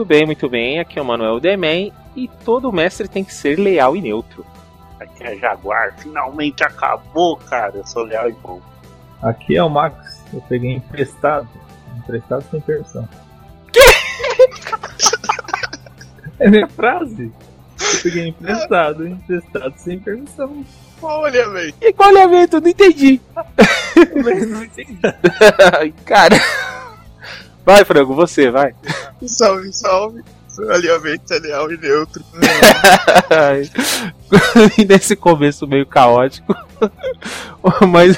Muito bem, muito bem. Aqui é o Manuel Demen e todo mestre tem que ser leal e neutro. Aqui é Jaguar, finalmente acabou, cara. Eu sou leal e bom. Aqui é o Max, eu peguei emprestado. Emprestado sem permissão. É minha frase. Eu peguei emprestado, emprestado sem permissão. Olha, velho. E qual é a meta? Eu não entendi. Não entendi. Cara. Vai, Frango, você, vai. Salve, salve. Alinhamento é leal e neutro. e nesse começo meio caótico. mas.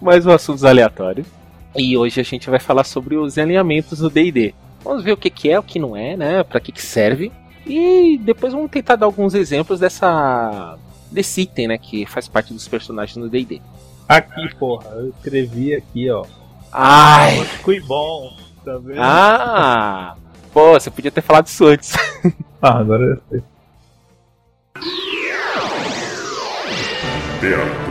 mais um assuntos aleatórios. E hoje a gente vai falar sobre os alinhamentos do DD. Vamos ver o que, que é, o que não é, né? Pra que, que serve. E depois vamos tentar dar alguns exemplos dessa. desse item, né? Que faz parte dos personagens no DD. Aqui, porra, eu escrevi aqui, ó. Ai! Fui bom, tá vendo? Ah! Pô, você podia ter falado isso antes. Ah, agora eu sei. Teatro.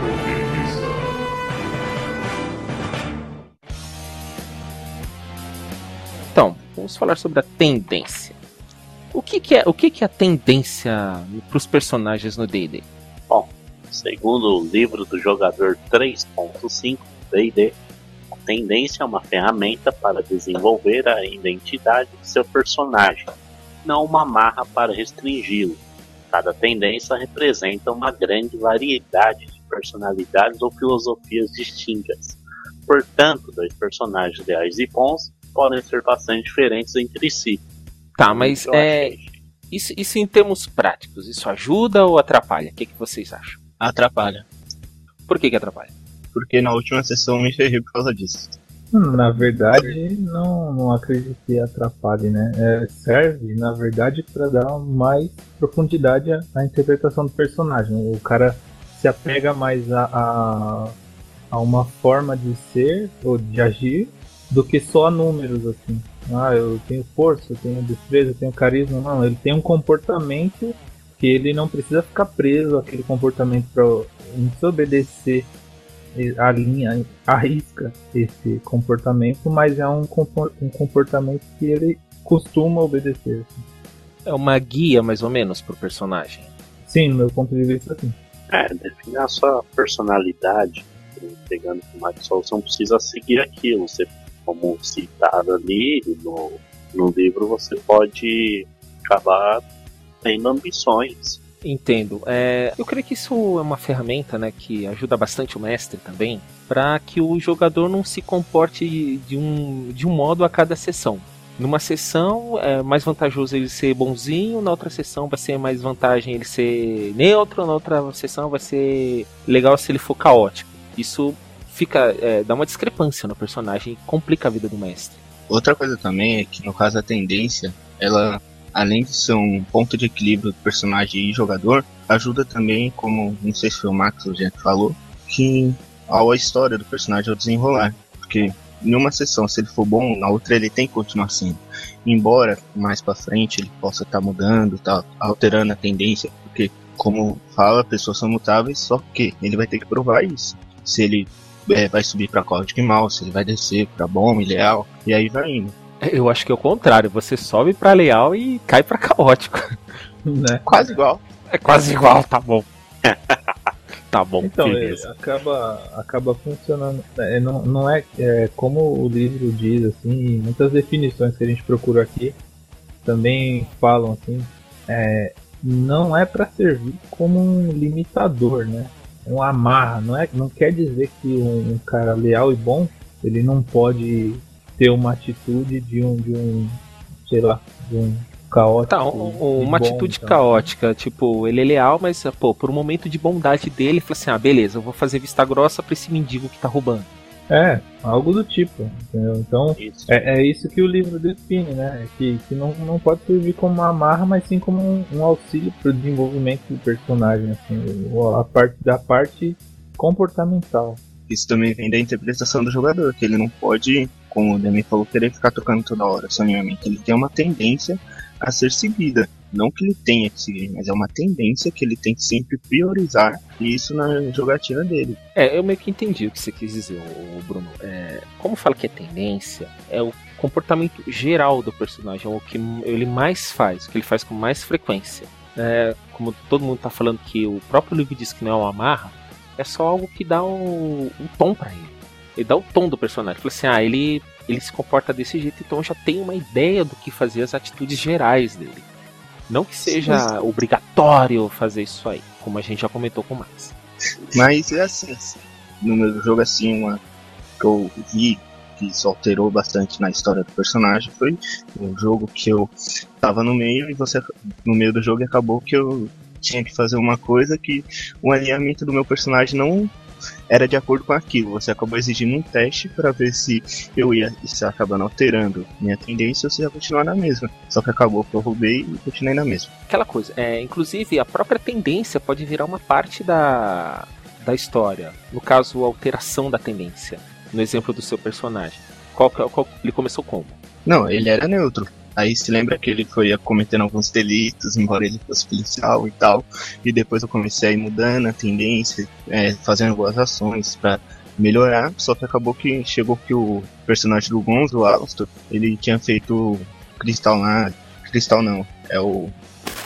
Então, vamos falar sobre a tendência. O que, que é, o que, que é a tendência para os personagens no D&D? Segundo o livro do jogador 3.5 D&D, tendência é uma ferramenta para desenvolver a identidade de seu personagem, não uma marra para restringi-lo. Cada tendência representa uma grande variedade de personalidades ou filosofias distintas. Portanto, dois personagens ideais e bons podem ser bastante diferentes entre si. Tá, mas é, achei. isso, isso em termos práticos, isso ajuda ou atrapalha? O que, que vocês acham? Atrapalha. Por que, que atrapalha? Porque na última sessão me ferrei por causa disso. Hum, Na verdade, não, não acredito que atrapalhe, né? É, serve, na verdade, para dar mais profundidade à, à interpretação do personagem. O cara se apega mais a, a, a uma forma de ser ou de agir do que só a números, assim. Ah, eu tenho força, eu tenho destreza, eu tenho carisma. Não, ele tem um comportamento que ele não precisa ficar preso àquele comportamento para não precisa obedecer a linha arrisca esse comportamento, mas é um, compor- um comportamento que ele costuma obedecer. assim. É uma guia, mais ou menos, pro personagem. Sim, no meu ponto de vista, sim. É, definir a sua personalidade, pegando com mais não precisa seguir aquilo. Você, como citado ali no, no livro, você pode acabar tendo ambições. Entendo. É, eu creio que isso é uma ferramenta né, que ajuda bastante o mestre também, para que o jogador não se comporte de um, de um modo a cada sessão. Numa sessão é mais vantajoso ele ser bonzinho, na outra sessão vai ser mais vantagem ele ser neutro, na outra sessão vai ser legal se ele for caótico. Isso fica é, dá uma discrepância no personagem e complica a vida do mestre. Outra coisa também é que no caso a tendência, ela além de ser um ponto de equilíbrio do personagem e jogador, ajuda também, como não sei se foi o Max ou Jeff falou, que a história do personagem ao desenrolar. Porque em uma sessão, se ele for bom, na outra ele tem que continuar sendo. Embora mais pra frente ele possa estar mudando, tá alterando a tendência, porque como fala, pessoas são mutáveis, só que ele vai ter que provar isso. Se ele é, vai subir pra código mal, se ele vai descer pra bom e leal, e aí vai indo. Eu acho que é o contrário, você sobe pra leal e cai pra caótico. Né? Quase igual. É quase igual, tá bom. tá bom, Então, é, beleza. acaba, acaba funcionando. É, não, não é, é como o livro diz, assim, muitas definições que a gente procura aqui também falam assim, é, não é para servir como um limitador, né? Um amarra, não, é, não quer dizer que um, um cara leal e bom ele não pode ter uma atitude de um, de um sei lá, de um caótico. Tá, um- uma bom, atitude então. caótica, tipo, ele é leal, mas, pô, por um momento de bondade dele, ele fala assim, ah, beleza, eu vou fazer vista grossa pra esse mendigo que tá roubando. É, algo do tipo, entendeu? Então, Isso. é, é isso que o livro define, né? É Que, que não, não pode servir como uma amarra, mas sim como um, um auxílio para o desenvolvimento do personagem, assim, a parte da parte comportamental. Isso também vem da interpretação do jogador, que ele não pode, como o Demi falou, querer ficar trocando toda hora seu alinhamento. Ele tem uma tendência a ser seguida. Não que ele tenha que seguir, mas é uma tendência que ele tem que sempre priorizar isso na jogatina dele. É, eu meio que entendi o que você quis dizer, Bruno. É, como fala que é tendência, é o comportamento geral do personagem, é o que ele mais faz, o que ele faz com mais frequência. É, como todo mundo tá falando que o próprio livro diz que não é uma amarra, é só algo que dá um, um tom pra ele. Ele dá o tom do personagem. Fala assim, ah, ele, ele se comporta desse jeito, então eu já tenho uma ideia do que fazer as atitudes gerais dele. Não que seja obrigatório fazer isso aí, como a gente já comentou com o Max. Mas é assim, assim, no meu jogo assim, uma que eu vi que isso alterou bastante na história do personagem foi um jogo que eu tava no meio e você no meio do jogo acabou que eu tinha que fazer uma coisa que o alinhamento do meu personagem não era de acordo com aquilo. Você acabou exigindo um teste para ver se eu ia se acabando alterando minha tendência ou se ia continuar na mesma. Só que acabou que eu roubei e continuei na mesma. aquela coisa. É, inclusive, a própria tendência pode virar uma parte da, da história. No caso, a alteração da tendência. No exemplo do seu personagem. Qual, que- qual- ele começou como? Não, ele era neutro. Aí se lembra que ele foi cometendo alguns delitos, embora ele fosse policial e tal. E depois eu comecei a ir mudando a tendência, é, fazendo boas ações pra melhorar. Só que acabou que chegou que o personagem do Gonzo, o Alastor, ele tinha feito cristal lá. Cristal não, é o.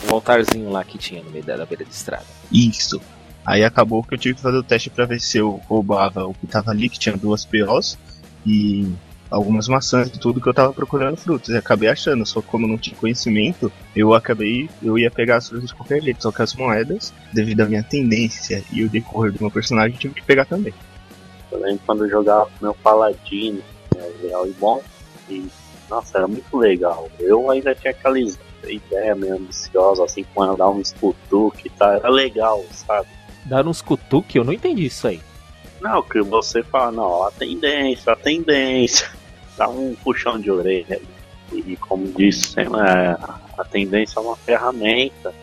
O altarzinho lá que tinha no meio da, beira de estrada. Isso. Aí acabou que eu tive que fazer o teste pra ver se eu roubava o que tava ali, que tinha duas POs. E algumas maçãs e tudo que eu tava procurando frutas. E acabei achando, só que como eu não tinha conhecimento, eu acabei, eu ia pegar as frutas de qualquer jeito. Só que as moedas, devido à minha tendência e o decorrer do meu personagem, eu tive que pegar também. Eu lembro quando eu jogava com meu paladino, né, leal e bom, e nossa, era muito legal. Eu ainda tinha aquela ideia meio ambiciosa, assim, com dar um escutuque e tal, era legal, sabe? Dar uns cutuque, eu não entendi isso aí. Não, que você fala, não, a tendência, a tendência, dá um puxão de orelha. E como disse, é, a tendência é uma ferramenta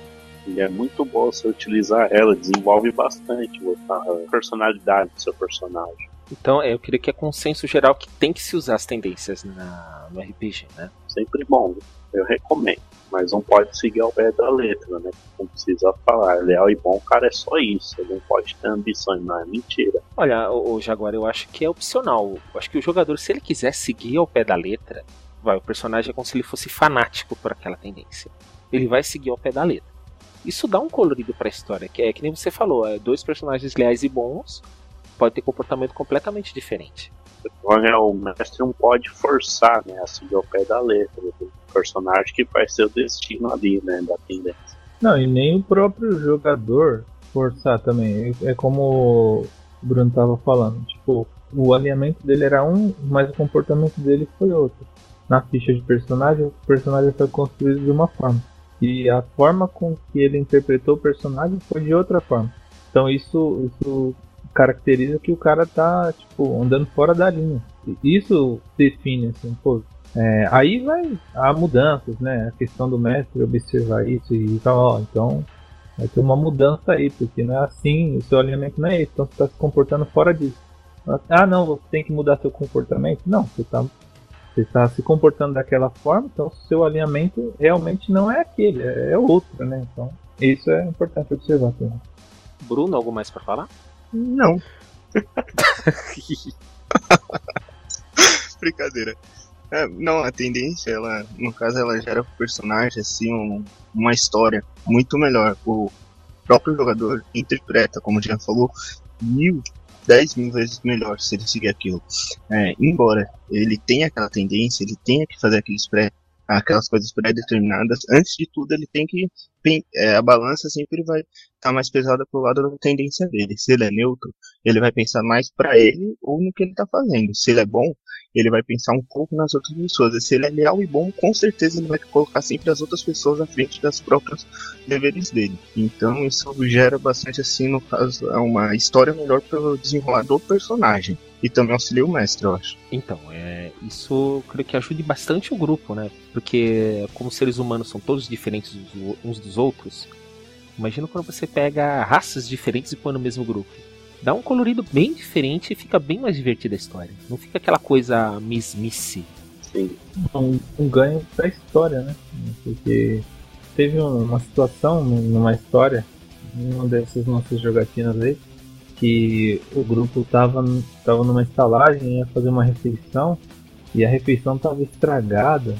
e é muito boa você utilizar ela, desenvolve bastante a personalidade do seu personagem. Então, eu queria que é consenso geral que tem que se usar as tendências na, no RPG, né? Sempre bom, eu recomendo. Mas não pode seguir ao pé da letra, né? Não precisa falar, leal e bom, cara, é só isso. Não pode ter ambições, não é mentira. Olha, o, Jaguar, eu acho que é opcional. Eu acho que o jogador, se ele quiser seguir ao pé da letra, vai, o personagem é como se ele fosse fanático por aquela tendência. Ele vai seguir ao pé da letra. Isso dá um colorido pra história, que é que nem você falou, é dois personagens leais e bons, pode ter comportamento completamente diferente. Olha, o mestre não pode forçar, né, a ao pé da letra do personagem que vai ser o destino ali, né, da tendência. Não, e nem o próprio jogador forçar também. É como o Bruno tava falando. Tipo, o alinhamento dele era um, mas o comportamento dele foi outro. Na ficha de personagem, o personagem foi construído de uma forma. E a forma com que ele interpretou o personagem foi de outra forma. Então isso, isso caracteriza que o cara tá, tipo, andando fora da linha. Isso define, assim, pô. é, aí vai há mudanças, né? A questão do mestre observar isso e tal, ó, então vai ter uma mudança aí, porque não é assim, o seu alinhamento não é esse, então você está se comportando fora disso. Ah, não, você tem que mudar seu comportamento? Não, você está você tá se comportando daquela forma, então seu alinhamento realmente não é aquele, é é outro, né? Então, isso é importante observar também. Bruno, algo mais pra falar? Não. Brincadeira. É, não, a tendência, ela, no caso, ela gera pro personagem, assim, um- uma história muito melhor. O próprio jogador interpreta, como Jean falou, mil, dez mil vezes melhor se ele seguir aquilo. É, embora ele tenha aquela tendência, ele tenha que fazer aqueles pré, aquelas coisas pré-determinadas, antes de tudo ele tem que, pen- é, a balança sempre vai estar mais pesada pro lado da tendência dele. Se ele é neutro, ele vai pensar mais pra ele ou no que ele tá fazendo. Se ele é bom, ele vai pensar um pouco nas outras pessoas. Se ele é leal e bom, com certeza ele vai colocar sempre as outras pessoas à frente das próprias deveres dele. Então isso gera bastante assim, no caso, é uma história melhor pelo desenrolar do personagem. E também auxilia o mestre, eu acho. Então, é, isso eu creio que ajude bastante o grupo, né? Porque como seres humanos são todos diferentes uns dos outros, imagina quando você pega raças diferentes e põe no mesmo grupo. Dá um colorido bem diferente e fica bem mais divertida a história. Não fica aquela coisa mesmice. Sim. Um, um ganho pra história, né? Porque teve uma situação numa história, numa dessas nossas jogatinas aí, que o grupo tava, tava numa estalagem, ia fazer uma refeição, e a refeição tava estragada.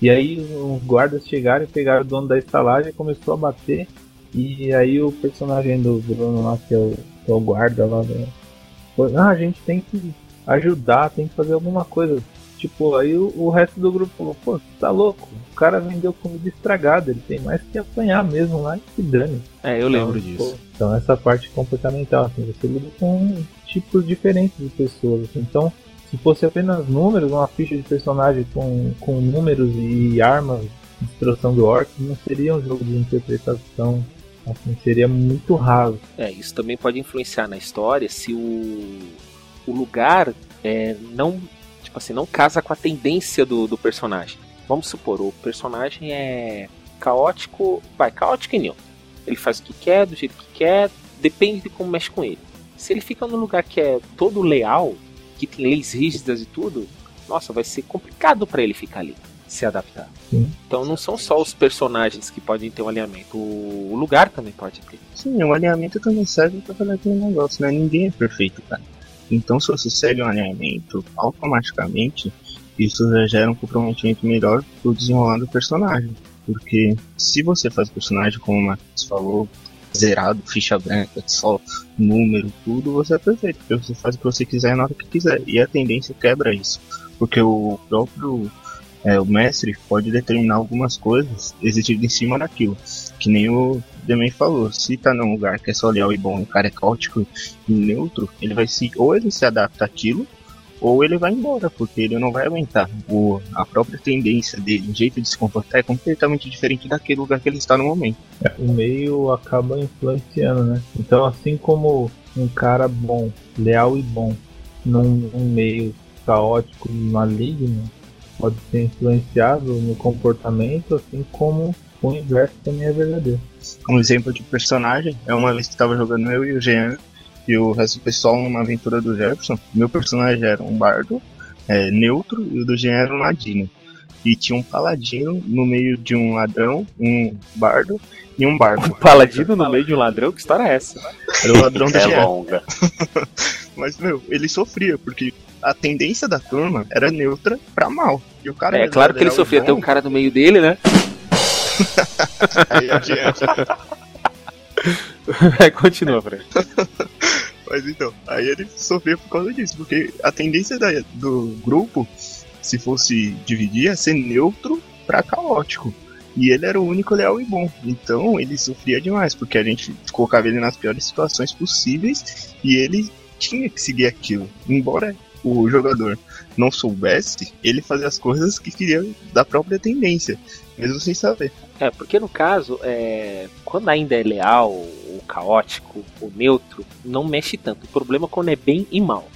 E aí os guardas chegaram e pegaram o dono da estalagem e começou a bater. E aí o personagem do Bruno lá, que é o, que é o guarda lá, né? ah, a gente tem que ajudar, tem que fazer alguma coisa. Tipo, aí o, o resto do grupo falou, pô, tá louco? O cara vendeu comida estragada, ele tem mais que apanhar mesmo lá e se dane. É, eu lembro então, disso. Pô, então essa parte comportamental, assim, você lida com tipos diferentes de pessoas. Assim, então, se fosse apenas números, uma ficha de personagem com, com números e armas, instrução do orc, não seria um jogo de interpretação assim, seria muito raso. É, isso também pode influenciar na história se o, o lugar é, não tipo assim, não casa com a tendência do, do personagem. Vamos supor, o personagem é caótico, vai, caótico e neutro. Ele faz o que quer, do jeito que quer, depende de como mexe com ele. Se ele fica num lugar que é todo leal, que tem leis rígidas e tudo, nossa, vai ser complicado para ele ficar ali, se adaptar. Sim. Então não são só os personagens que podem ter um alinhamento, o lugar também pode ter. Sim, o alinhamento também serve para fazer aquele negócio, né? Ninguém é perfeito, cara. Então, se você segue um alinhamento, automaticamente isso já gera um comprometimento melhor pro desenrolar do personagem. Porque se você faz o personagem, como o Matheus falou, zerado, ficha branca, só número, tudo, você é perfeito. Porque você faz o que você quiser na hora que quiser. E a tendência quebra isso. Porque o próprio é, o mestre pode determinar algumas coisas exigidas em cima daquilo. Que nem o Demen falou, se tá num lugar que é só leal e bom, o cara é caótico e neutro, ele vai se. Ou ele se adapta àquilo, ou ele vai embora, porque ele não vai aguentar. O, a própria tendência dele, o jeito de se comportar é completamente diferente daquele lugar que ele está no momento. É, o meio acaba influenciando, né? Então, assim como um cara bom, leal e bom, num, num meio caótico e maligno, pode ser influenciado no comportamento, assim como o inverso também é verdadeiro. Um exemplo de personagem é uma vez que estava jogando eu e o Jean e o resto do pessoal numa aventura do Jefferson. Meu personagem era um bardo é, neutro e o do Jean era um ladino. E tinha um paladino no meio de um ladrão, um bardo e um bardo. Um paladino no meio de um ladrão? Que história é essa? Era o ladrão da É longa. Mas, meu, ele sofria, porque a tendência da turma era neutra pra mal. E o cara É claro que ele sofria, tem um cara no meio dele, né? Aí adianta. Vai, continua, Fred. Mas então, aí ele sofria por causa disso, porque a tendência da- do grupo, se fosse dividir, é ser neutro pra caótico. E ele era o único leal e bom. Então ele sofria demais, porque a gente colocava ele nas piores situações possíveis e ele tinha que seguir aquilo. Embora o jogador não soubesse, ele fazia as coisas que queria da própria tendência, mesmo sem saber. É, porque no caso, é, quando ainda é leal, ou caótico, ou neutro, não mexe tanto. O problema é quando é bem e mal.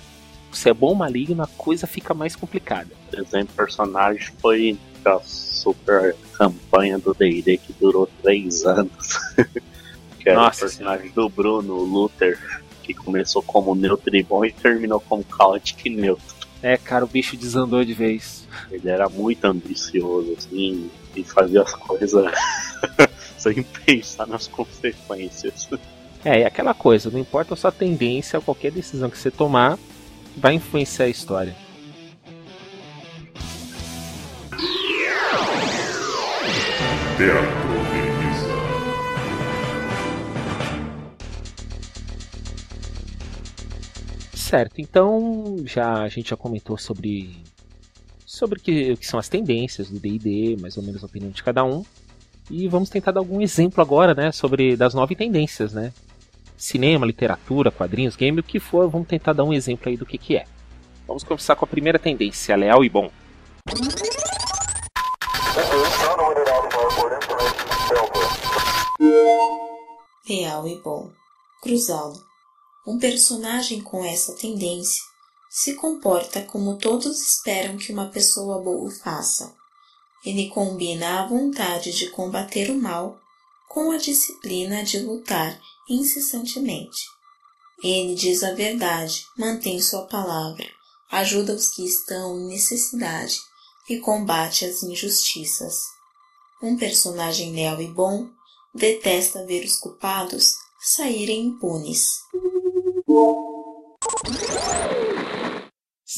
Se é bom ou maligno, a coisa fica mais complicada. Por exemplo, personagem foi a super campanha do D&D que durou três anos. que era Nossa o personagem do Bruno Luther, que começou como neutro e bom e terminou como caótico e neutro. É, cara, o bicho desandou de vez. Ele era muito ambicioso, assim, e fazia as coisas sem pensar nas consequências. É, e aquela coisa, não importa a sua tendência, qualquer decisão que você tomar vai influenciar a história. Teatro. Certo, então já a gente já comentou sobre sobre o que, o que são as tendências do D&D, mais ou menos a opinião de cada um. E vamos tentar dar algum exemplo agora, né, sobre das nove tendências, né? Cinema, literatura, quadrinhos, game, o que for, vamos tentar dar um exemplo aí do que que é. Vamos começar com a primeira tendência, leal e bom. Leal e bom. Cruzá-lo. Um personagem com essa tendência se comporta como todos esperam que uma pessoa boa faça. Ele combina a vontade de combater o mal com a disciplina de lutar incessantemente. Ele diz a verdade, mantém sua palavra, ajuda os que estão em necessidade e combate as injustiças. Um personagem leal e bom detesta ver os culpados saírem impunes.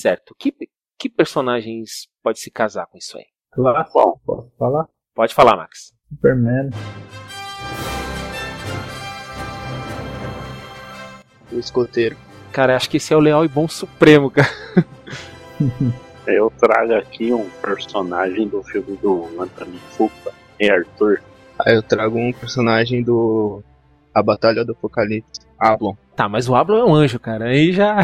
Certo. Que, que personagens pode se casar com isso aí? Clássico, Bom. posso falar? Pode falar, Max. Superman. O escoteiro. Cara, acho que esse é o leal e bom supremo, cara. Eu trago aqui um personagem do filme do Anthony Fuqua, Rei Arthur. Aí eu trago um personagem do. A Batalha do Apocalipse. Ablon. Tá, mas o Ablo é um anjo, cara. Aí já.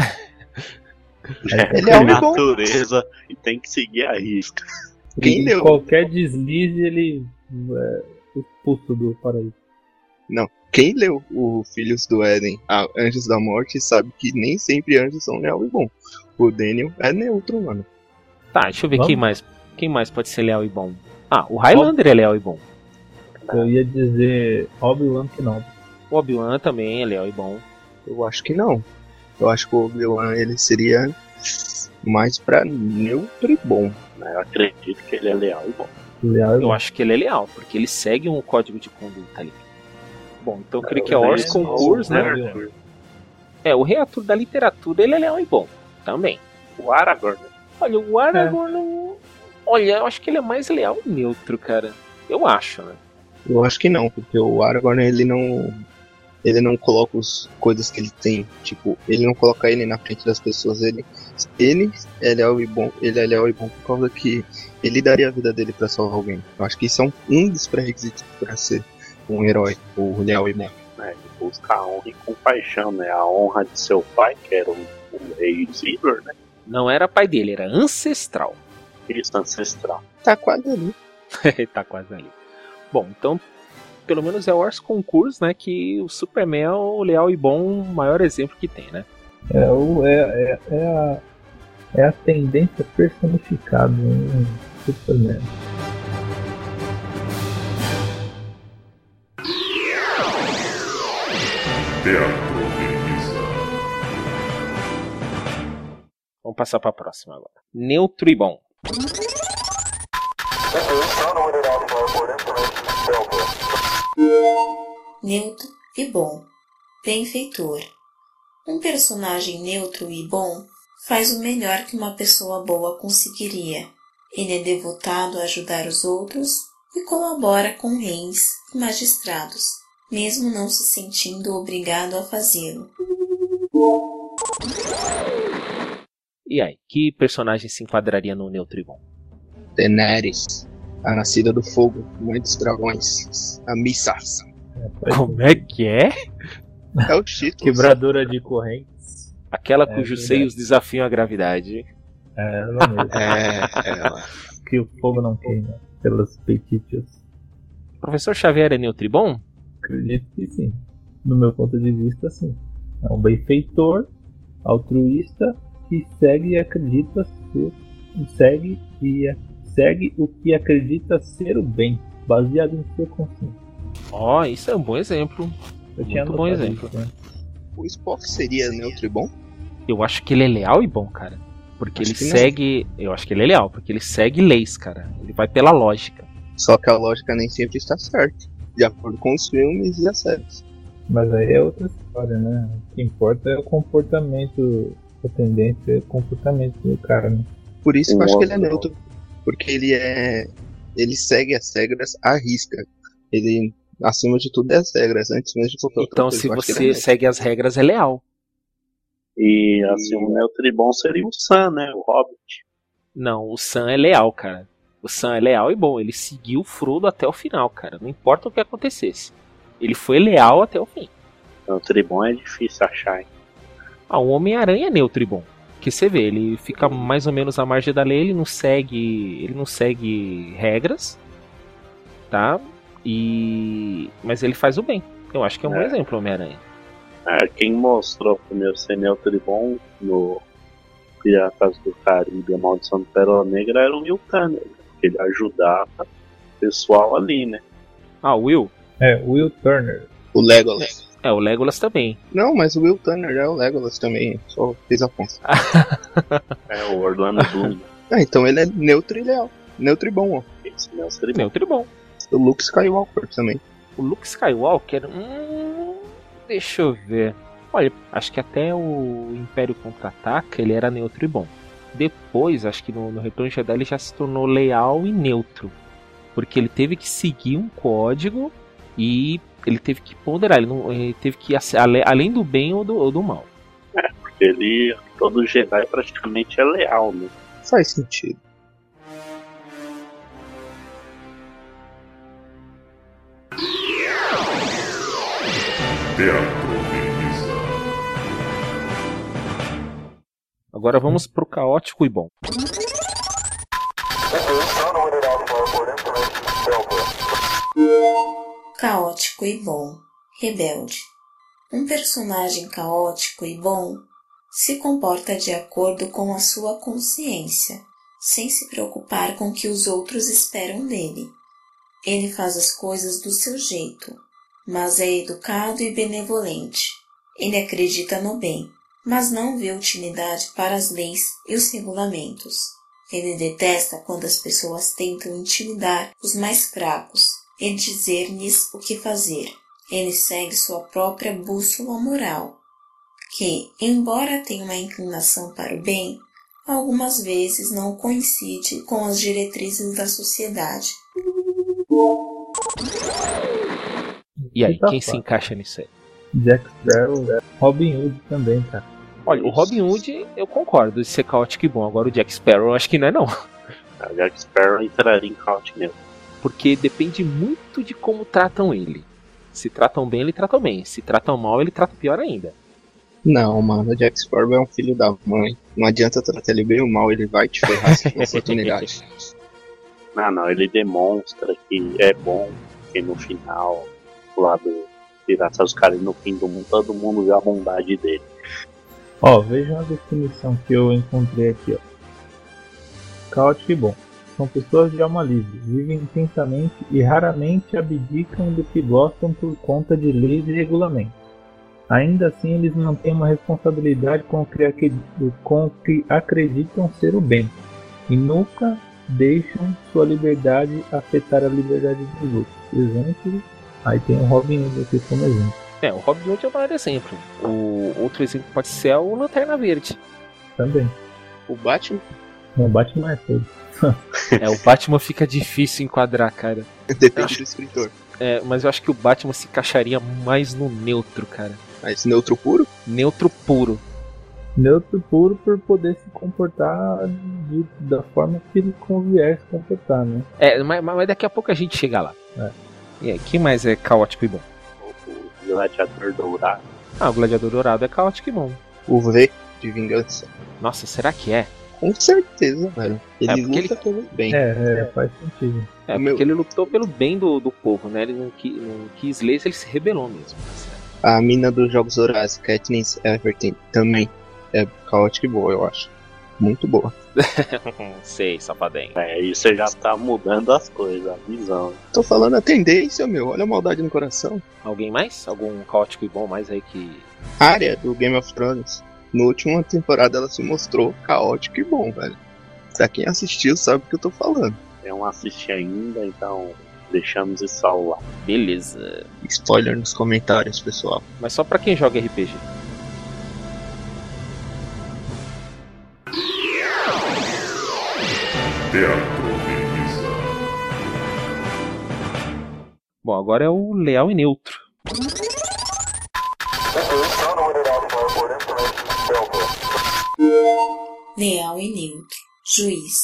Ele é homem bom. natureza e tem que seguir a risca. Quem deu? Qualquer deslize ele é expulso do paraíso. Quem leu o Filhos do Éden, a Anjos da Morte, sabe que nem sempre anjos são leal e bom. O Daniel é neutro, mano. Tá, deixa eu ver Vamos? quem mais. Quem mais pode ser leal e bom? Ah, o Highlander é leal e bom. Eu ia dizer Obi-Wan Kenobi. O Obi-Wan também é leal e bom. Eu acho que não. Eu acho que o Obi-Wan ele seria mais pra neutro e bom. né? Eu acredito que ele é leal e bom. Leal e Eu bom. acho que ele é leal, porque ele segue um código de conduta ali. Bom, então eu creio que é Ors lembro, Concurs, né? Rei Arthur. É, o Rei Arthur da literatura, ele é leal e bom. Também. O Aragorn. Olha, o Aragorn não... Olha, eu acho que ele é mais leal e neutro, cara. Eu acho, né? Eu acho que não, porque o Aragorn ele não. Ele não coloca as coisas que ele tem. Tipo, ele não coloca ele na frente das pessoas. Ele, ele é leal e bom. Ele é leal e bom por causa que ele daria a vida dele pra salvar alguém. Eu acho que isso é um, um dos pré-requisitos pra ser um herói, o leal e bom. Né? Ele busca a honra e compaixão, né? A honra de seu pai, que era o, o rei Isildur, né? Não era pai dele, era ancestral. Cristo ancestral. Tá quase ali. tá quase ali. Bom, então, pelo menos é o Ors Concurs, né? Que o Superman é o leal e bom maior exemplo que tem, né? É, o, é, é, é, a, é a tendência personificada em Superman. Teatro. Vamos passar pra próxima agora. Neutro e bom. Neutro e bom, benfeitor. Um personagem neutro e bom faz o melhor que uma pessoa boa conseguiria. Ele é devotado a ajudar os outros e colabora com reis e magistrados, mesmo não se sentindo obrigado a fazê-lo. E aí, que personagem se enquadraria no neutro e bom? Daenerys, a nascida do fogo, mãe dos dragões, a Missas. Como é que é? É o título. Quebradora de correntes. Aquela É cujos seios desafiam a gravidade. É, ela mesmo. É, ela. que o fogo não queima pelas petitas. Professor Xavier é neutro e bom? Acredito que sim. No meu ponto de vista, sim. É um benfeitor, altruísta, que segue e acredita ser. Segue e a- segue o que acredita ser o bem, baseado em sua consciência. Ó, isso é um bom exemplo. Eu tinha Muito bom exemplo. isso, né? O Spock seria neutro e bom? Eu acho que ele é leal e bom, cara. Porque Acho ele que não. segue. Eu acho que ele é leal, porque ele segue leis, cara. Ele vai pela lógica. Só que a lógica nem sempre está certa. De acordo com os filmes e as séries. Mas aí é outra história, né? O que importa é o comportamento, a tendência, o comportamento do cara, né? Por isso que eu acho que ele é neutro. Porque ele é. Ele segue as regras à risca. Ele, acima de tudo, é as regras, antes mesmo de qualquer Então, coisa. se é você segue as regras, é leal. E assim, o neutro bom seria o Sam, né? O Hobbit. Não, o Sam é leal, cara. O Sam é leal e bom. Ele seguiu o Frodo até o final, cara. Não importa o que acontecesse. Ele foi leal até o fim. Neutro bom é difícil achar, hein? Ah, o Homem-Aranha é neutro bom. Que você vê, ele fica mais ou menos à margem da lei, ele não segue. Ele não segue regras. Tá? E. Mas ele faz o bem. Eu acho que é um bom É. exemplo, o Homem-Aranha. É, quem mostrou primeiro ser neutro e bom no Piratas do Caribe, a Maldição do Pérola Negra, era o Will Turner. Ele ajudava o pessoal ali, né? Ah, o Will? É, Will Turner. O Legolas. É, o Legolas também. Não, mas o Will Turner é o Legolas também. Só fez a ponta. É o Orlando Bloom. Ah, então ele é neutro e leal. Neutro e bom, ó. Esse meu seria Neutro e bom. O Luke Skywalker também. O Luke Skywalker. Hum, deixa eu ver. Olha, acho que até o Império Contra-Ataca ele era neutro e bom. Depois, acho que no, no Retorno de Jedi ele já se tornou leal e neutro. Porque ele teve que seguir um código e ele teve que ponderar. Ele, não, ele teve que ir além do bem ou do, ou do mal. Porque ele, todo Jedi praticamente é leal, né? Faz sentido. Agora vamos pro caótico e bom. Caótico e bom. Rebelde. Um personagem caótico e bom se comporta de acordo com a sua consciência, sem se preocupar com o que os outros esperam dele. Ele faz as coisas do seu jeito, mas é educado e benevolente. Ele acredita no bem, mas não vê utilidade para as leis e os regulamentos. Ele detesta quando as pessoas tentam intimidar os mais fracos e dizer-lhes o que fazer. Ele segue sua própria bússola moral, que, embora tenha uma inclinação para o bem, algumas vezes não coincide com as diretrizes da sociedade. E aí, quem se encaixa nisso aí? Jack Sparrow, Robin Hood também, cara. Olha, o Robin Hood eu concordo de ser caótico e bom. Agora o Jack Sparrow eu acho que não é não. A Jack Sparrow entraria em Count mesmo. Porque depende muito de como tratam ele. Se tratam bem, ele trata bem. Se tratam mal, ele trata pior ainda. Não, mano, o Jack Sparrow é um filho da mãe. Não adianta tratar ele bem ou mal, ele vai te ferrar se for oportunidade. Não, não, ele demonstra que é bom, que no final, lá do Piratas do Caribe, no fim do mundo, todo mundo vê a bondade dele. Ó, vejam a definição que eu encontrei aqui, ó. Caótico e bom. São pessoas de alma livre, vivem intensamente e raramente abdicam do que gostam por conta de leis e regulamentos. Ainda assim, eles mantêm uma responsabilidade com o que, com o que acreditam ser o bem e nunca deixam sua liberdade afetar a liberdade dos outros. Exemplo, aí tem o Robin Hood aqui como exemplo. É, o Robin Hood é o maior exemplo. O outro exemplo pode ser o Lanterna Verde. Também. O Batman Não bate mais todo. É, o Batman fica difícil enquadrar, cara. depende do escritor. É, mas eu acho que o Batman se encaixaria mais no neutro, cara. Mas neutro puro? Neutro puro. neutro puro por poder se comportar de- da forma que ele convier se comportar, né? É, mas, mas daqui a pouco a gente chega lá. É. E aí, quem mais é caótico e bom? O Gladiador Dourado. Ah, o Gladiador Dourado é caótico e bom. O V de vingança. Nossa, será que é? Com certeza, velho. Ele É, luta pelo bem. É, é, faz sentido. É, Meu- porque ele lutou pelo bem do, do povo, né? Ele não, qui, não quis ler, ele se rebelou mesmo. certo? A mina dos Jogos Horazes, Katniss Everton, também é caótica e boa, eu acho. Muito boa. Sei, safadinho. É, aí você já tá mudando as coisas, a visão. Tô falando a tendência, meu. Olha a maldade no coração. Alguém mais? Algum caótico e bom mais aí que. Arya, do Game of Thrones. Na última temporada ela se mostrou caótica e bom, velho. Pra quem assistiu sabe o que eu tô falando. Eu não assisti ainda, então deixamos isso ao lá. Beleza. Spoiler nos comentários, pessoal. Mas só pra quem joga RPG. Teatro. Bom, agora é o leal e neutro. Leal e neutro. Juiz.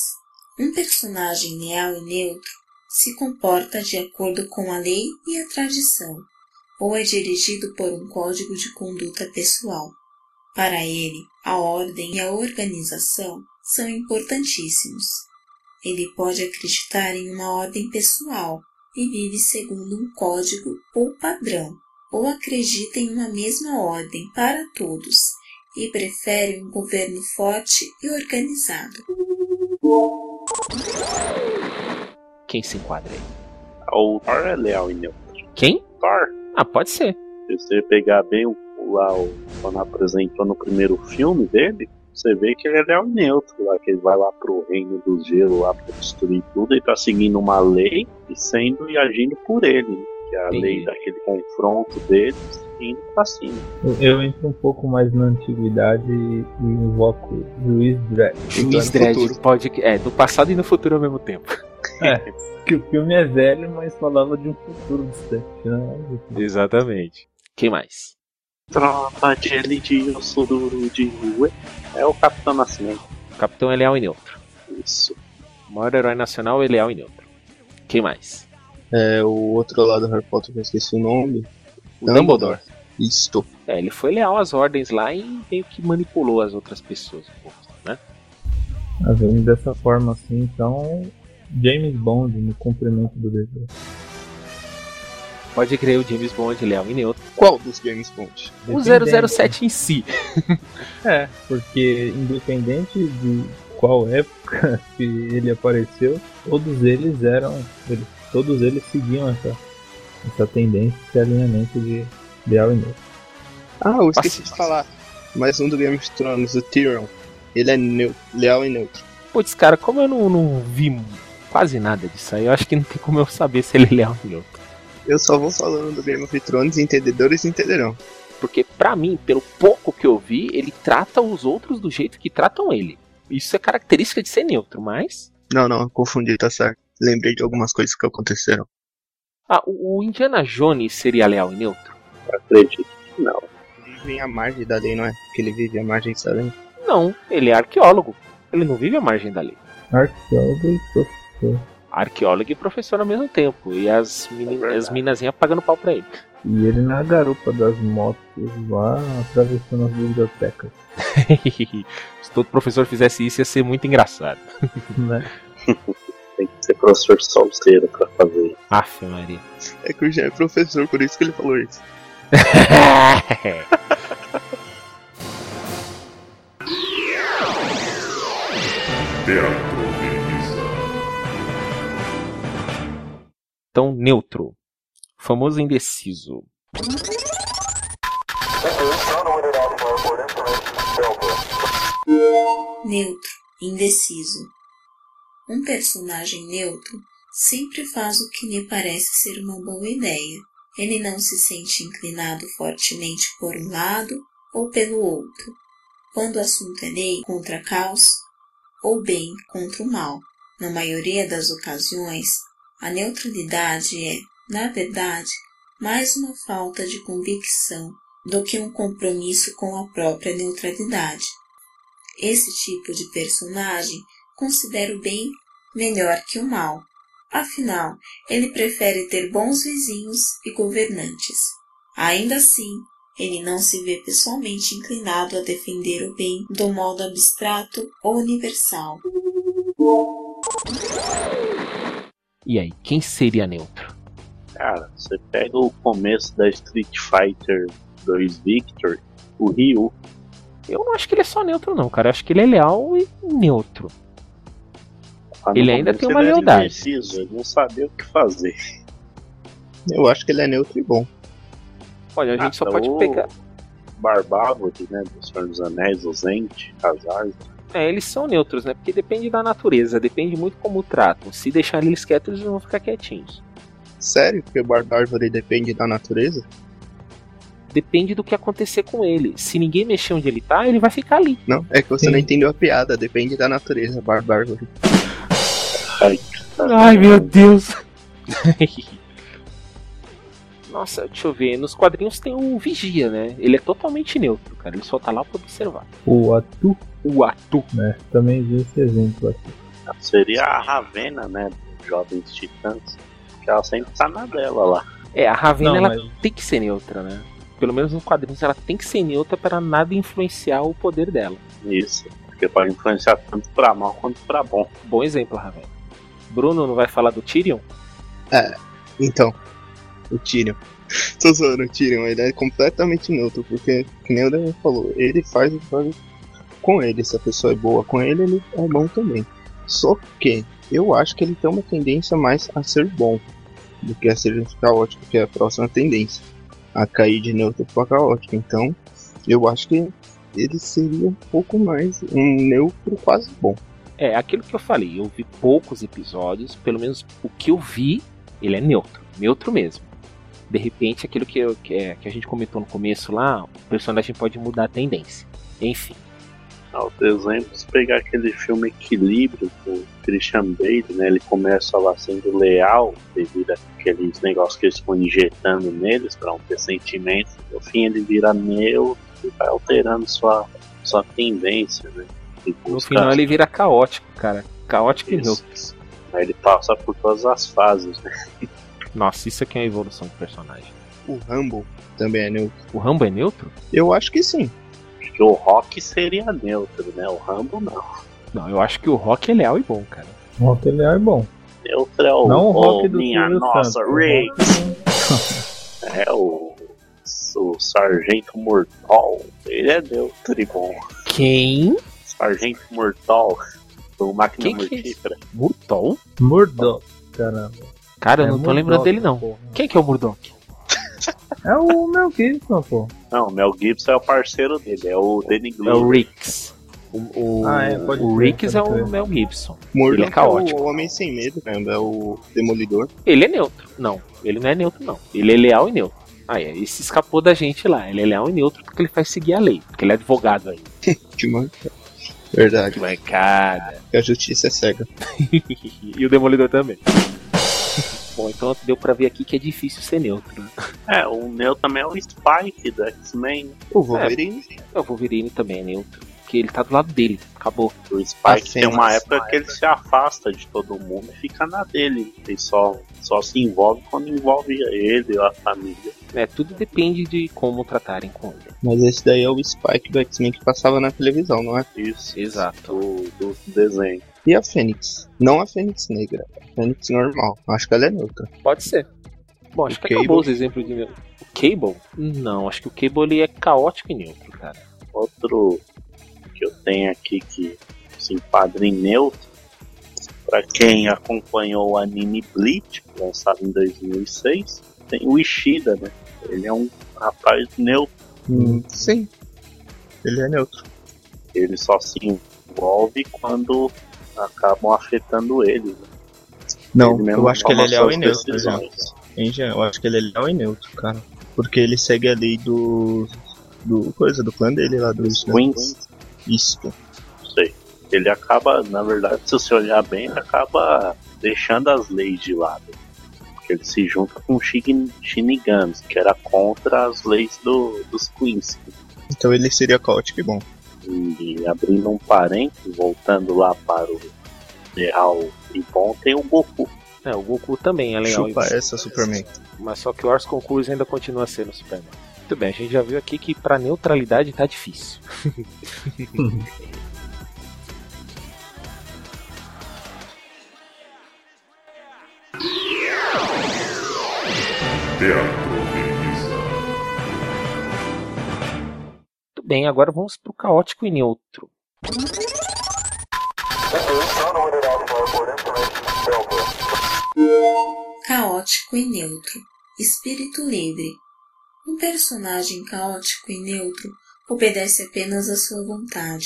Um personagem leal e neutro se comporta de acordo com a lei e a tradição, ou é dirigido por um código de conduta pessoal. Para ele, a ordem e a organização são importantíssimos. Ele pode acreditar em uma ordem pessoal e vive segundo um código ou padrão, ou acredita em uma mesma ordem para todos e prefere um governo forte e organizado. Quem se enquadra aí? O Thor é leal e neutro. Quem? Thor, Ah, pode ser. se você pegar bem o, lá o, quando apresentou no primeiro filme dele, você vê que ele é leal e neutro lá, que ele vai lá pro reino do gelo lá pra destruir tudo e tá seguindo uma lei e sendo e agindo por ele. né? Que é a Entendi. lei daquele confronto deles indo pra cima. Eu, entro um pouco mais na antiguidade e, e invoco Juiz Dredd. Juiz Dredd pode. É, no passado e no futuro ao mesmo tempo. Que o filme é velho, mas falava de um futuro distante, né? Exatamente. Quem mais? Tropa de elite, eu sou duro de Ué. É o Capitão Nascimento. O capitão é leal e neutro. Isso. O maior herói nacional é leal e neutro. Quem mais? É, o outro lado do Harry Potter, que eu esqueci o nome. O Dumbledore. Isto. É, ele foi leal às ordens lá e meio que manipulou as outras pessoas um pouco, né? Ah, vendo dessa forma assim, então. James Bond no cumprimento do dever. Pode crer o James Bond leal e neutro. Qual dos James Bond? O Dependente. 007 em si. É, porque independente de qual época que ele apareceu, todos eles eram. Eles, todos eles seguiam essa, essa tendência, esse alinhamento de leal e neutro. Ah, eu esqueci de falar. Mais um do Game of Thrones, o Tyrion. Ele é leal e neutro. Putz, cara, como eu não, não vi quase nada disso aí, eu acho que não tem como eu saber se ele é leal ou neutro. Eu só vou falando do Game of Thrones, entendedores entenderão. Porque pra mim, pelo pouco que eu vi, ele trata os outros do jeito que tratam ele. Isso é característica de ser neutro, mas. Não, não, confundi, tá certo. Lembrei de algumas coisas que aconteceram. Ah, o o Indiana Jones seria leal e neutro? Acredito que não. Vivem à margem da lei, não é? Porque ele vive à margem da lei. Não, ele é arqueólogo. Ele não vive à margem da lei. Arqueólogo e professor. Arqueólogo e professor ao mesmo tempo. E as, meni- É as minazinhas pagando pau pra ele. E ele na garupa das motos lá atravessando as bibliotecas. Se todo professor fizesse isso, ia ser muito engraçado. Né? Professor solteiro pra fazer. Aff, Maria. É que o Jean é professor, por isso que ele falou isso. Então, neutro. Famoso indeciso. Neutro, indeciso. Um personagem neutro sempre faz o que lhe parece ser uma boa ideia. Ele não se sente inclinado fortemente por um lado ou pelo outro. Quando o assunto é lei contra caos ou bem contra o mal. Na maioria das ocasiões, a neutralidade é, na verdade, mais uma falta de convicção do que um compromisso com a própria neutralidade. Esse tipo de personagem considera o bem melhor que o mal. Afinal, ele prefere ter bons vizinhos e governantes. Ainda assim, ele não se vê pessoalmente inclinado a defender o bem do modo abstrato ou universal. E aí, quem seria neutro? Cara, você pega o começo da Street Fighter 2 Victor, o Ryu, Eu não acho que ele é só neutro, não, cara. Eu acho que ele é leal e neutro. Ele ainda tem uma lealdade. indeciso, ele não sabia o que fazer. Eu acho que ele é neutro e bom. Olha, a gente Ah, só pode o pegar. Barbávode, né, do Senhor dos Anéis, o Zente, Hazard. É, eles são neutros, né? Porque depende da natureza, depende muito como tratam. Se deixar eles quietos, eles vão ficar quietinhos. Sério? Porque o Barbárvore depende da natureza? Depende do que acontecer com ele. Se ninguém mexer onde ele tá, ele vai ficar ali. Não, é que você Sim. não entendeu a piada. Depende da natureza, Barbárvore. Ai, meu Deus. Nossa, deixa eu ver. Nos quadrinhos tem o Vigia, né? Ele é totalmente neutro, cara. Ele só tá lá pra observar. O Atu, O Atu. né? Também vi esse exemplo aqui. Seria a Ravena, né, Jovens Titãs, que ela sempre tá na dela lá. É, a Ravena Não, ela mas- tem que ser neutra, né? Pelo menos nos quadrinhos ela tem que ser neutra para nada influenciar o poder dela. Isso, porque pode influenciar tanto pra mal quanto pra bom. Bom exemplo, Ravena. Bruno não vai falar do Tyrion? Então, o Tyrion. Tô zoando, o Tyrion, ele é completamente neutro, porque, que nem o Daniel falou, ele faz o faz com ele. Se a pessoa é boa com ele, ele é bom também. Só que eu acho que ele tem uma tendência mais a ser bom do que a ser caótico, que é a próxima tendência. A cair de neutro para caótico. Então, eu acho que ele seria um pouco mais um neutro quase bom. É, aquilo que eu falei, eu vi poucos episódios, pelo menos o que eu vi, ele é neutro, neutro mesmo. De repente, aquilo que, eu, que, é, que a gente comentou no começo lá, o personagem pode mudar a tendência. Enfim. Ah, os exemplos, pegar aquele filme Equilíbrio com o Christian Bale, né? Ele começa lá sendo leal devido àqueles negócios que eles estão injetando neles para um ter. No fim ele vira neutro e vai alterando sua, sua tendência, né? E No final ele vira caótico, cara. Caótico e Isso. neutro. Aí ele passa por todas as fases, né? Nossa, isso aqui é uma evolução do personagem. O Rumble também é neutro. O Rambo é neutro? Eu acho que sim. Porque o Rock seria neutro, né? O Rambo não. Não, eu acho que o Rock é leal e bom, cara. O Rock é bom. Neutro é o, Não o Rock do minha Silvio nossa. Rick. É o, o Sargento Mortal. Ele é neutro e bom. Quem? Sargento Mortal do Máquina Quem que é Mortífera. Murtol? Murdoch, caramba. Cara, eu É não tô Murdoch, lembrando dele não. porra. Quem que é o Murdoch? É o Mel Gibson, pô. Não, o Mel Gibson é o parceiro dele, é o Danny É o Glover. Rix. O, o, Ah, é, pode o pode é o. Mel Gibson. Murdoch Ele é caótico. o Homem Sem Medo, caramba, é o Demolidor. Ele é neutro. Não, ele não é neutro, não. Ele é leal e neutro. Ah, é. Esse escapou da gente lá. Ele é leal e neutro porque ele faz seguir a lei. Porque ele é advogado aí. Verdade, Mancada. que a justiça é cega. e o Demolidor também. Bom, então deu pra ver aqui que é difícil ser neutro. né? É, o Neo também é o Spike do X-Men. O Wolverine É, O Wolverine também é neutro. Porque ele tá do lado dele. Acabou. O A Spike tem uma época que ele se afasta de todo mundo e fica na dele. Ele só, só se envolve quando envolve ele ou a família. É, tudo depende de como tratarem com ele. Mas esse daí é o Spike do X-Men que passava na televisão, não é? Isso. Exato. Do, do desenho. E a Fênix? Não a Fênix negra, a Fênix normal. Acho que ela é neutra. Pode ser. Bom, acho O que Cable? acabou os exemplos de. O Cable? Não, acho que o Cable ele é caótico e neutro, cara. Outro tenho aqui que se enquadra em neutro. Pra quem acompanhou o anime Bleach, lançado em 2006, tem o Ishida, né? Ele é um rapaz neutro. Hum, sim. Ele é neutro. Ele só se envolve quando acabam afetando ele. Né? Não, Ele eu acho que ele é leal e neutro, geral, eu acho que ele é leal e neutro, cara. Porque ele segue a lei do. do. coisa, do clã dele lá, do Queens, Isso. não sei. Ele acaba, na verdade, se você olhar bem, ele acaba deixando as leis de lado. Porque ele se junta com Shin- Shinigami, que era contra as leis do, dos Queens. Então ele seria caótico e bom. E abrindo um parênteses, voltando lá para o Real e bom, tem o Goku. É, o Goku também é leal. e Chupa essa, Superman. Mas só que o Ars Concurso ainda continua sendo Superman. Muito bem, a gente já viu aqui que pra neutralidade tá difícil. Muito bem, agora vamos pro caótico e neutro. Caótico e neutro. Espírito livre. Um personagem caótico e neutro obedece apenas à sua vontade.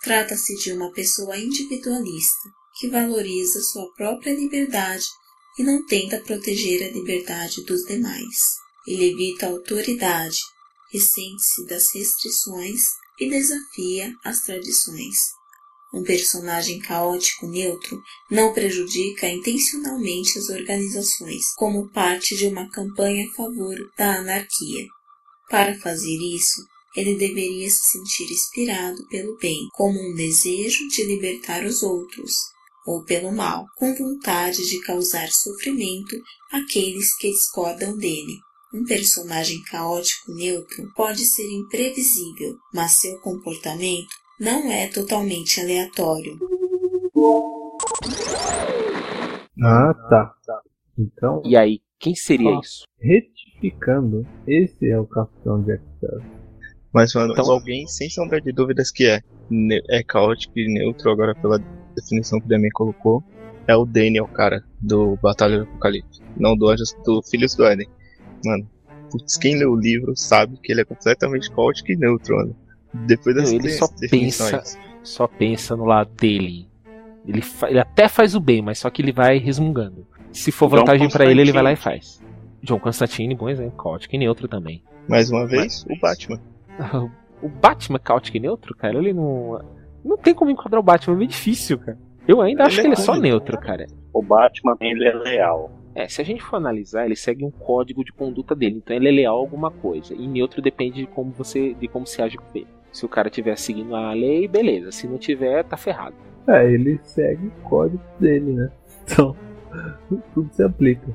Trata-se de uma pessoa individualista que valoriza sua própria liberdade e não tenta proteger a liberdade dos demais. Ele evita a autoridade, ressente-se das restrições e desafia as tradições. Um personagem caótico neutro não prejudica intencionalmente as organizações como parte de uma campanha a favor da anarquia. Para fazer isso, ele deveria se sentir inspirado pelo bem, como um desejo de libertar os outros, ou pelo mal, com vontade de causar sofrimento àqueles que discordam dele. Um personagem caótico neutro pode ser imprevisível, mas seu comportamento não é totalmente aleatório. Ah, tá. Então, E aí, Quem seria Ah. isso? Retificando, esse é o Capitão Jack Sparrow. Mas, mano, Então- alguém sem sombra de dúvidas que é, é caótico e neutro, agora pela definição que o Demian colocou, é o Daniel, cara, do Batalha do Apocalipse. Não do, Anjos- do Filhos do Éden. Mano, putz, quem lê o livro sabe que ele é completamente caótico e neutro, mano. Depois Não, das ele só definições. Só pensa no lado dele. Ele, fa- ele até faz o bem, mas só que ele vai resmungando. Se for John vantagem pra ele, ele vai lá e faz. John Constantine, bom exemplo, caótico e neutro também. Mais uma vez, o Batman. O Batman caótico e neutro, cara, ele não. Não tem como enquadrar o Batman, é meio difícil, cara. Eu ainda acho Ele que é ele é só neutro, cara. O Batman, ele é leal. É, se a gente for analisar, ele segue um código de conduta dele, então ele é leal a alguma coisa. E neutro depende de como você, de como se age com ele. Se o cara estiver seguindo a lei, beleza. Se não tiver, tá ferrado. É, ele segue o código dele, né? Então, tudo se aplica,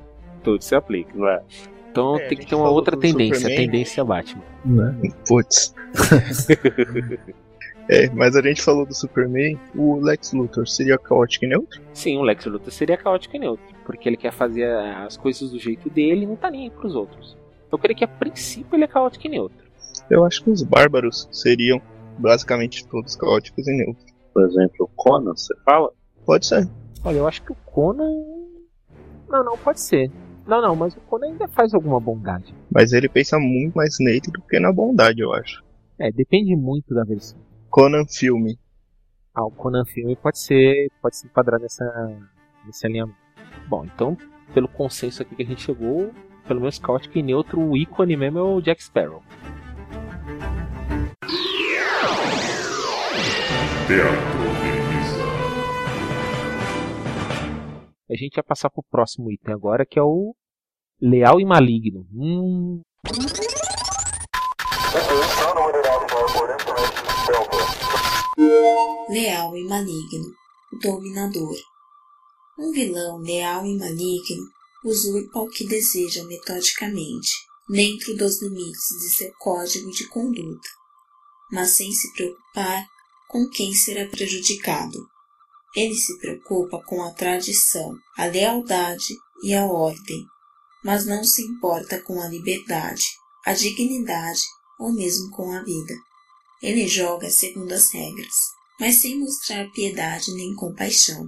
Tudo se aplica. Não é? Então É, a tem que ter uma outra tendência, a Superman. tendência Batman. né? Putz. é, mas a gente falou do Superman, o Lex Luthor seria caótico e neutro? Sim, o Lex Luthor seria caótico e neutro, porque ele quer fazer as coisas do jeito dele e não tá nem aí pros outros. Eu creio que a princípio ele é caótico e neutro. Eu acho que os bárbaros seriam basicamente todos caóticos e neutros. Por exemplo, o Conan, você fala? Pode ser. Olha, eu acho que o Conan. Não, não, pode ser. Não, não, mas o Conan ainda faz alguma bondade. Mas ele pensa muito mais nele do que na bondade, eu acho. É, depende muito da versão. Conan filme. Ah, o Conan filme pode ser. pode se enquadrar nessa. nesse alinhamento. Bom, então, pelo consenso aqui que a gente chegou, pelo menos caótico e neutro, o ícone mesmo é o Jack Sparrow. Teatro. A gente vai passar pro próximo item agora, que é o Leal e Maligno. Hum, leal e maligno, dominador. Um vilão leal e maligno usurpa o que deseja metodicamente, dentro dos limites de seu código de conduta, mas sem se preocupar com quem será prejudicado. Ele se preocupa com a tradição, a lealdade e a ordem, mas não se importa com a liberdade, a dignidade ou mesmo com a vida. Ele joga segundo as regras, mas sem mostrar piedade nem compaixão.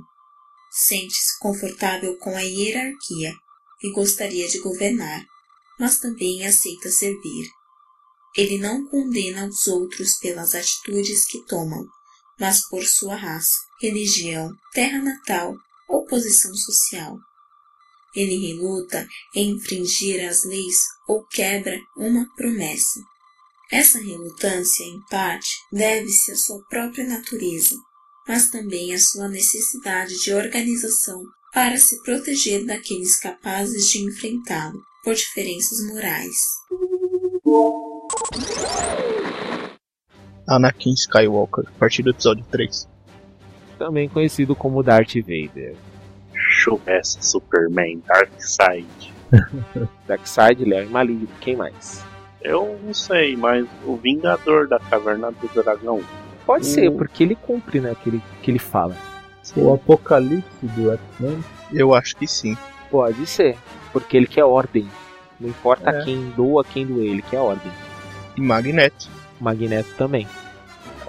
Sente-se confortável com a hierarquia e gostaria de governar, mas também aceita servir. Ele não condena os outros pelas atitudes que tomam, mas por sua raça, religião, terra natal ou posição social. Ele reluta em infringir as leis ou quebra uma promessa. Essa relutância, em parte, deve-se à sua própria natureza, mas também à sua necessidade de organização para se proteger daqueles capazes de enfrentá-lo por diferenças morais. Anakin Skywalker, a partir do episódio 3. também conhecido como Darth Vader. Chuvessa, Superman, Darkseid. Darkseid, Leal e Maligno, quem mais? Eu não sei, mas o Vingador da Caverna do Dragão. Pode ser, O- porque ele cumpre, né, o que ele, que ele fala. O apocalipse do X-Men Eu acho que sim. Pode ser, porque ele quer ordem. Não importa É. quem doa, quem doer, ele quer ordem. E Magneto. Magneto também.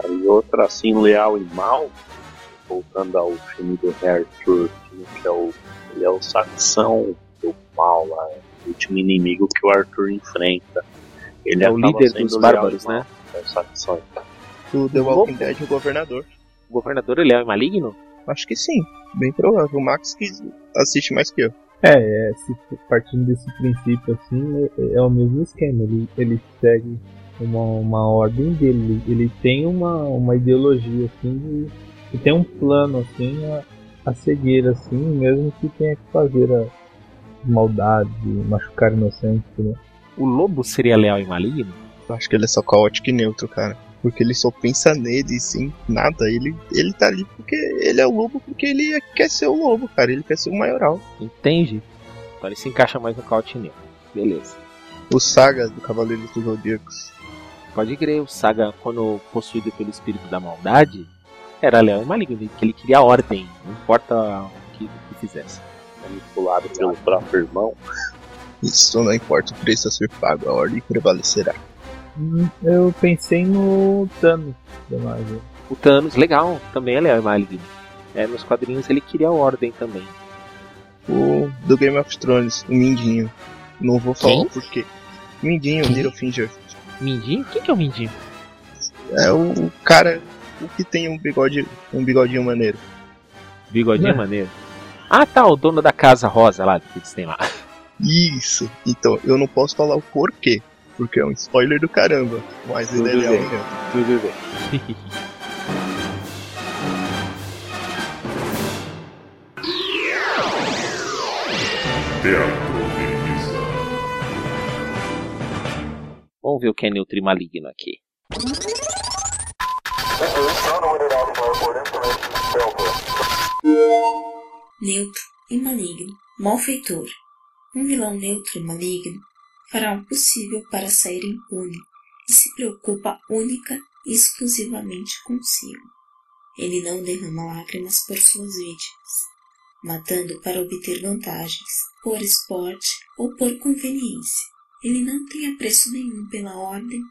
E outra assim, leal e mal, voltando ao filme do Arthur, que é o, ele é o saxão do mal lá, o último inimigo que o Arthur enfrenta. Ele É o líder dos bárbaros, né? É o saxão. Do The Walking Dead, o governador. O governador é Leal e Maligno? Acho que sim. Bem provável. O Max que assiste mais que eu. É, é, se partindo desse princípio assim, é, é o mesmo esquema. Ele, ele segue uma, uma ordem dele. Ele, tem uma, uma ideologia assim, de, ele tem um plano assim a, a seguir assim, mesmo que tenha que fazer a maldade, machucar inocentes. Né? O lobo seria Leal e Maligno? Eu acho que ele é só caótico e neutro, cara. Porque ele só pensa nele, sim, nada. Ele, ele tá ali porque ele é o lobo, porque ele quer ser o lobo, cara. Ele quer ser o maioral. Entende? Então ele se encaixa mais no Caute Neutro. Beleza. O Saga do Cavaleiro dos Zodíacos. Pode crer, o Saga, quando possuído pelo espírito da maldade, era Leal e Maligno, que ele queria ordem, não importa o que, o que fizesse. Manipulado pelo próprio irmão. Isso não importa o preço a ser pago, a ordem prevalecerá. Eu pensei no Thanos da Marvel. O Thanos, legal, também ele é maligno. É, nos quadrinhos ele queria a ordem também. O do Game of Thrones, o Mindinho. Não vou falar Quem? o porquê. Mindinho, Quem? Littlefinger. Mindinho? Quem que é o Mindinho? É o cara o que tem um bigode, um bigodinho maneiro. Bigodinho Ué. maneiro. Ah tá, o dono da casa rosa lá que eles têm lá. Isso. Então, eu não posso falar o porquê, porque é um spoiler do caramba. Mas ele é Tudo bem. Tudo bem. Vamos ver o que é neutro e maligno aqui. neutro e maligno, malfeitor. Um vilão neutro e maligno fará o possível para sair impune e se preocupa única e exclusivamente consigo. Ele não derrama lágrimas por suas vítimas, matando para obter vantagens, por esporte ou por conveniência. Ele não tem apreço nenhum pela ordem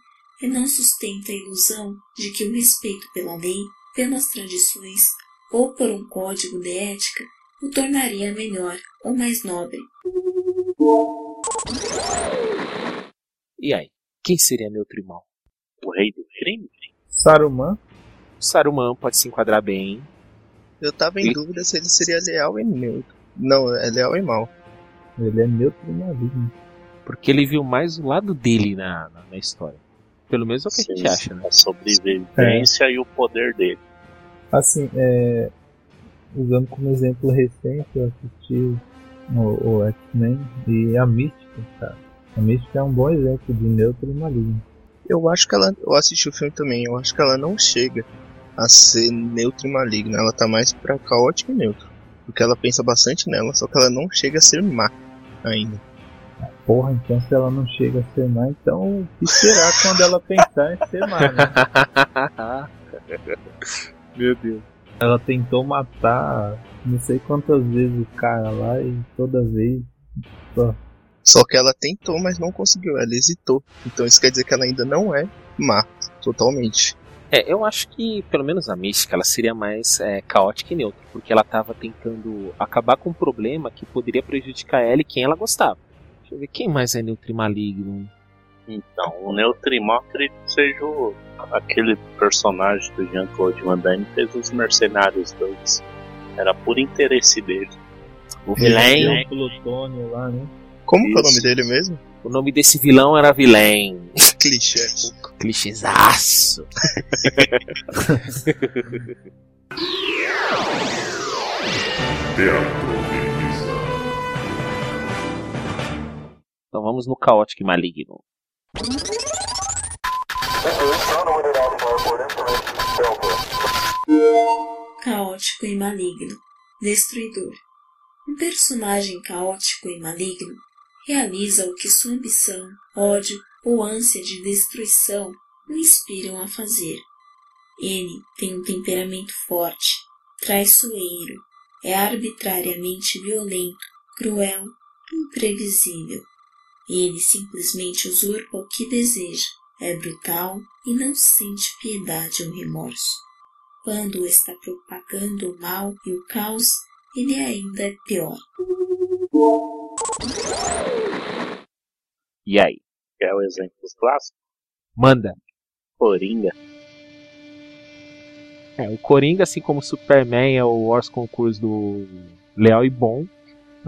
e não sustenta a ilusão de que o respeito pela lei, pelas tradições ou por um código de ética o tornaria melhor ou mais nobre. E aí? Quem seria neutro e mal? O rei do crime? Saruman. Saruman pode se enquadrar bem. Eu tava em E- dúvida se ele seria leal e neutro. Não, é leal e mal. Ele é neutro e maligno. Porque ele viu mais o lado dele na, na, na história. Pelo menos é o que a gente Sim, acha, né? A sobrevivência e o poder dele. Assim, é, usando como exemplo recente, eu assisti o, o X-Men e a Mística, cara. A Mística é um bom exemplo de neutro e maligno. Eu acho que ela. Eu assisti o filme também, eu acho que ela não chega a ser neutra e maligna. Ela tá mais pra caótica e neutro. Porque ela pensa bastante nela, só que ela não chega a ser má ainda. Porra, então se ela não chega a ser má, então o que será quando ela pensar em ser má, né? Meu Deus. Ela tentou matar não sei quantas vezes o cara lá e toda vez. Só. Só que ela tentou, mas não conseguiu, ela hesitou. Então isso quer dizer que ela ainda não é má, totalmente. É, eu acho que, pelo menos a mística, ela seria mais é, caótica e neutra. Porque ela tava tentando acabar com um problema que poderia prejudicar ela e quem ela gostava. Deixa eu ver, quem mais é neutro e maligno? Então, o Neutrimó acredito que seja o- aquele personagem do Jean-Claude Van Damme que fez os Mercenários 2. Era por interesse dele. O vilão. o Plutônio lá, né? Como que é o nome dele mesmo? O nome desse vilão era Vilém. Clichê. Clichêzaço. Então vamos no caótico e maligno. Caótico e maligno, destruidor. Um personagem caótico e maligno realiza o que sua ambição, ódio ou ânsia de destruição o inspiram a fazer. Ele tem um temperamento forte, traiçoeiro, é arbitrariamente violento, cruel, imprevisível. Ele simplesmente usurpa o que deseja, é brutal e não sente piedade ou remorso. Quando está propagando o mal e o caos, ele ainda é pior. E aí? Que é o exemplo clássico. Manda. Coringa. É, o Coringa, assim como o Superman é o Wars Concurso do Leal e Bom,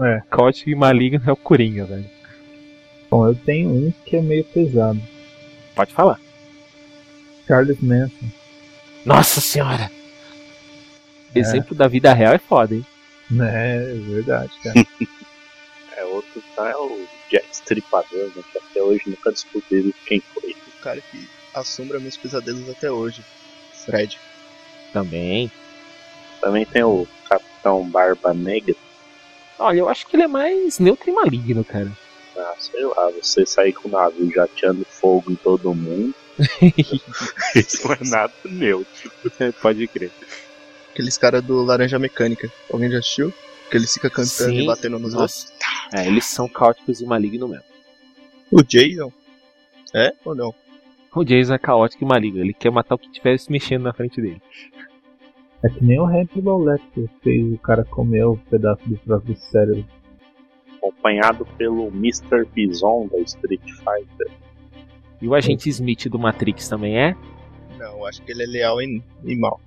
É. caótico e maligno é o Coringa, velho. Bom, eu tenho um que é meio pesado. Pode falar. Charles Manson. Nossa senhora! Exemplo da vida real é foda, hein? É, é verdade, cara. Outro tá, é o Jack Stripador, né, que até hoje nunca descobriram quem foi. O cara que assombra meus pesadelos até hoje. Fred. Também. Também tem o Capitão Barba Negra. Olha, eu acho que ele é mais neutro e maligno, cara. Ah, sei lá, você sair com o navio jateando fogo em todo mundo. Isso não é nada neutro. Pode crer. Aqueles caras do Laranja Mecânica. Alguém já assistiu? Que ele fica cantando Sim. e batendo nos outros. É, eles são caóticos e malignos mesmo. O Jason? É ou não? O Jason é caótico e maligno, ele quer matar o que estiver se mexendo na frente dele. É que nem o Hannibal Lecter fez o cara comer o pedaço do próprio cérebro. Acompanhado pelo Mr. Bison da Street Fighter. E o agente Smith do Matrix também é? Não, acho que ele é leal e, e mal.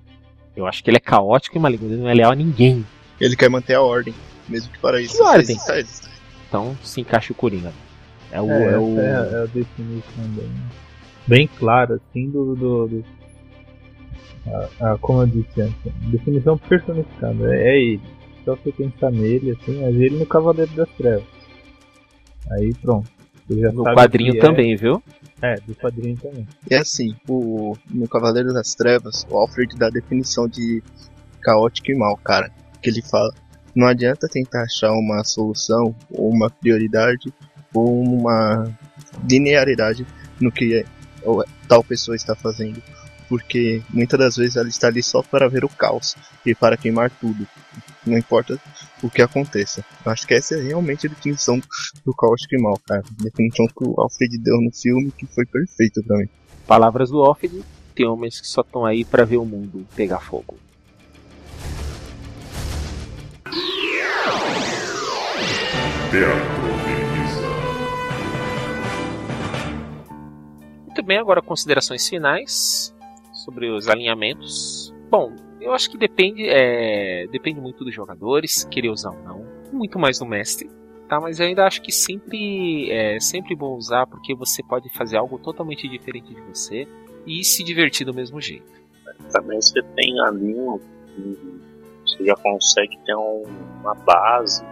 Eu acho que ele é caótico e maligno, ele não é leal a ninguém. Ele quer manter a ordem, mesmo que para isso. Que ordem? exista- exista. Então se encaixa o Coringa. É o. É, É, o... é, a- é a definição bem, bem clara, assim, do. do, do- a, a- como eu disse antes, definição personificada. É, é ele. Só você pensar nele, assim, é ele no Cavaleiro das Trevas. Aí pronto. No quadrinho é- também, viu? É, do quadrinho também. É assim, o, no Cavaleiro das Trevas, o Alfred dá a definição de caótico e mal, cara. Que ele fala, não adianta tentar achar uma solução, ou uma prioridade, ou uma linearidade no que tal pessoa está fazendo. Porque muitas das vezes ela está ali só para ver o caos e para queimar tudo. Não importa o que aconteça. Acho que essa é realmente a definição do caótico e mal, cara. A definição que o Alfred deu no filme que foi perfeito mim. Palavras do Alfred, tem homens que só estão aí pra ver o mundo pegar fogo. Teatro. Muito bem, agora considerações finais sobre os alinhamentos. Bom, eu acho que depende, é, depende muito dos jogadores, querer usar ou não. Muito mais do mestre, tá? Mas eu ainda acho que sempre é sempre bom usar porque você pode fazer algo totalmente diferente de você e se divertir do mesmo jeito. Também você tem ali você já consegue ter um- uma base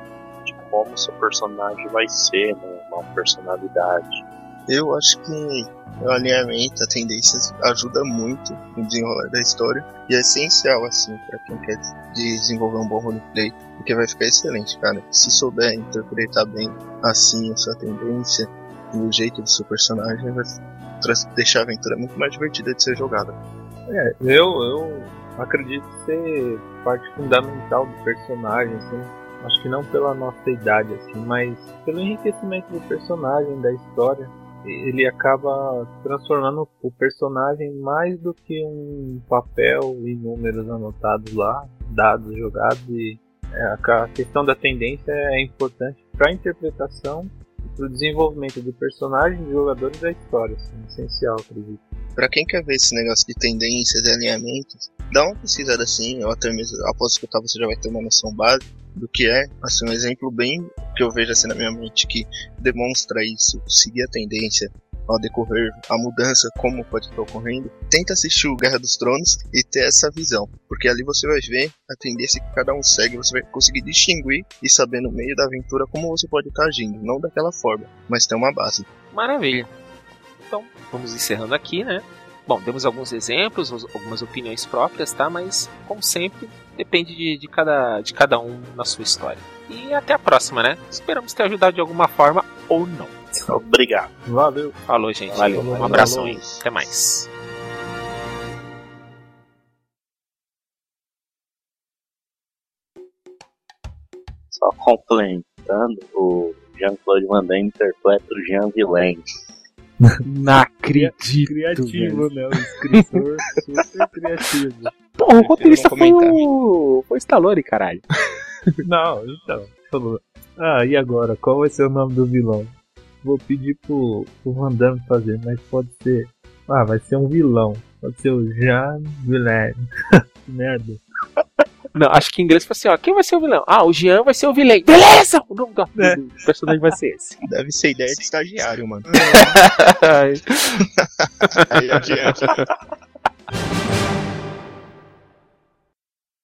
como seu personagem vai ser, né? uma personalidade. Eu acho que o alinhamento, a tendência ajuda muito no desenrolar da história e é essencial assim para quem quer desenvolver um bom roleplay, porque vai ficar excelente, cara. Se souber interpretar bem assim a sua tendência e o jeito do seu personagem, vai deixar a aventura muito mais divertida de ser jogada. É, eu, eu acredito ser parte fundamental do personagem, assim. Acho que não pela nossa idade, assim, mas pelo enriquecimento do personagem, da história. Ele acaba transformando o personagem mais do que um papel e números anotados lá, dados jogados. E é, a questão da tendência é importante para a interpretação e para o desenvolvimento do personagem, dos jogadores e da história. Assim, essencial, acredito. Pra quem quer ver esse negócio de tendências e alinhamentos, dá uma pesquisada assim, eu até mesmo após escutar você já vai ter uma noção básica do que é, assim, um exemplo bem que eu vejo assim na minha mente que demonstra isso, seguir a tendência ao decorrer a mudança, como pode estar ocorrendo, tenta assistir o Guerra dos Tronos e ter essa visão, porque ali você vai ver a tendência que cada um segue, você vai conseguir distinguir e saber no meio da aventura como você pode estar agindo, não daquela forma, mas tem uma base. Maravilha. Então, vamos encerrando aqui, né? Bom, demos alguns exemplos, os- algumas opiniões próprias, tá? Mas, como sempre, depende de, de cada, de cada um na sua história. E até a próxima, né? Esperamos ter ajudado de alguma forma ou não. Obrigado. Valeu! Falou, gente. Valeu. Um abração aí. Até mais. Só complementando, o Jean-Claude Van Damme interpreta o Jean Villain. Não acredito. Criativo, né? O escritor super criativo. Pô, o roteirista foi o. Foi o Stallone, caralho. Não, então. Falou. Ah, e agora? Qual vai ser o nome do vilão? Vou pedir pro, pro Van Damme fazer, mas pode ser. Ah, vai ser um vilão. Pode ser o Jean Villain. merda. Não, acho que em inglês foi assim, ó. Quem vai ser o vilão? Ah, o Jean vai ser o vilão. Beleza! O nome do, É. do personagem vai ser esse. Deve ser ideia de estagiário, mano. Ai. Aí adianta.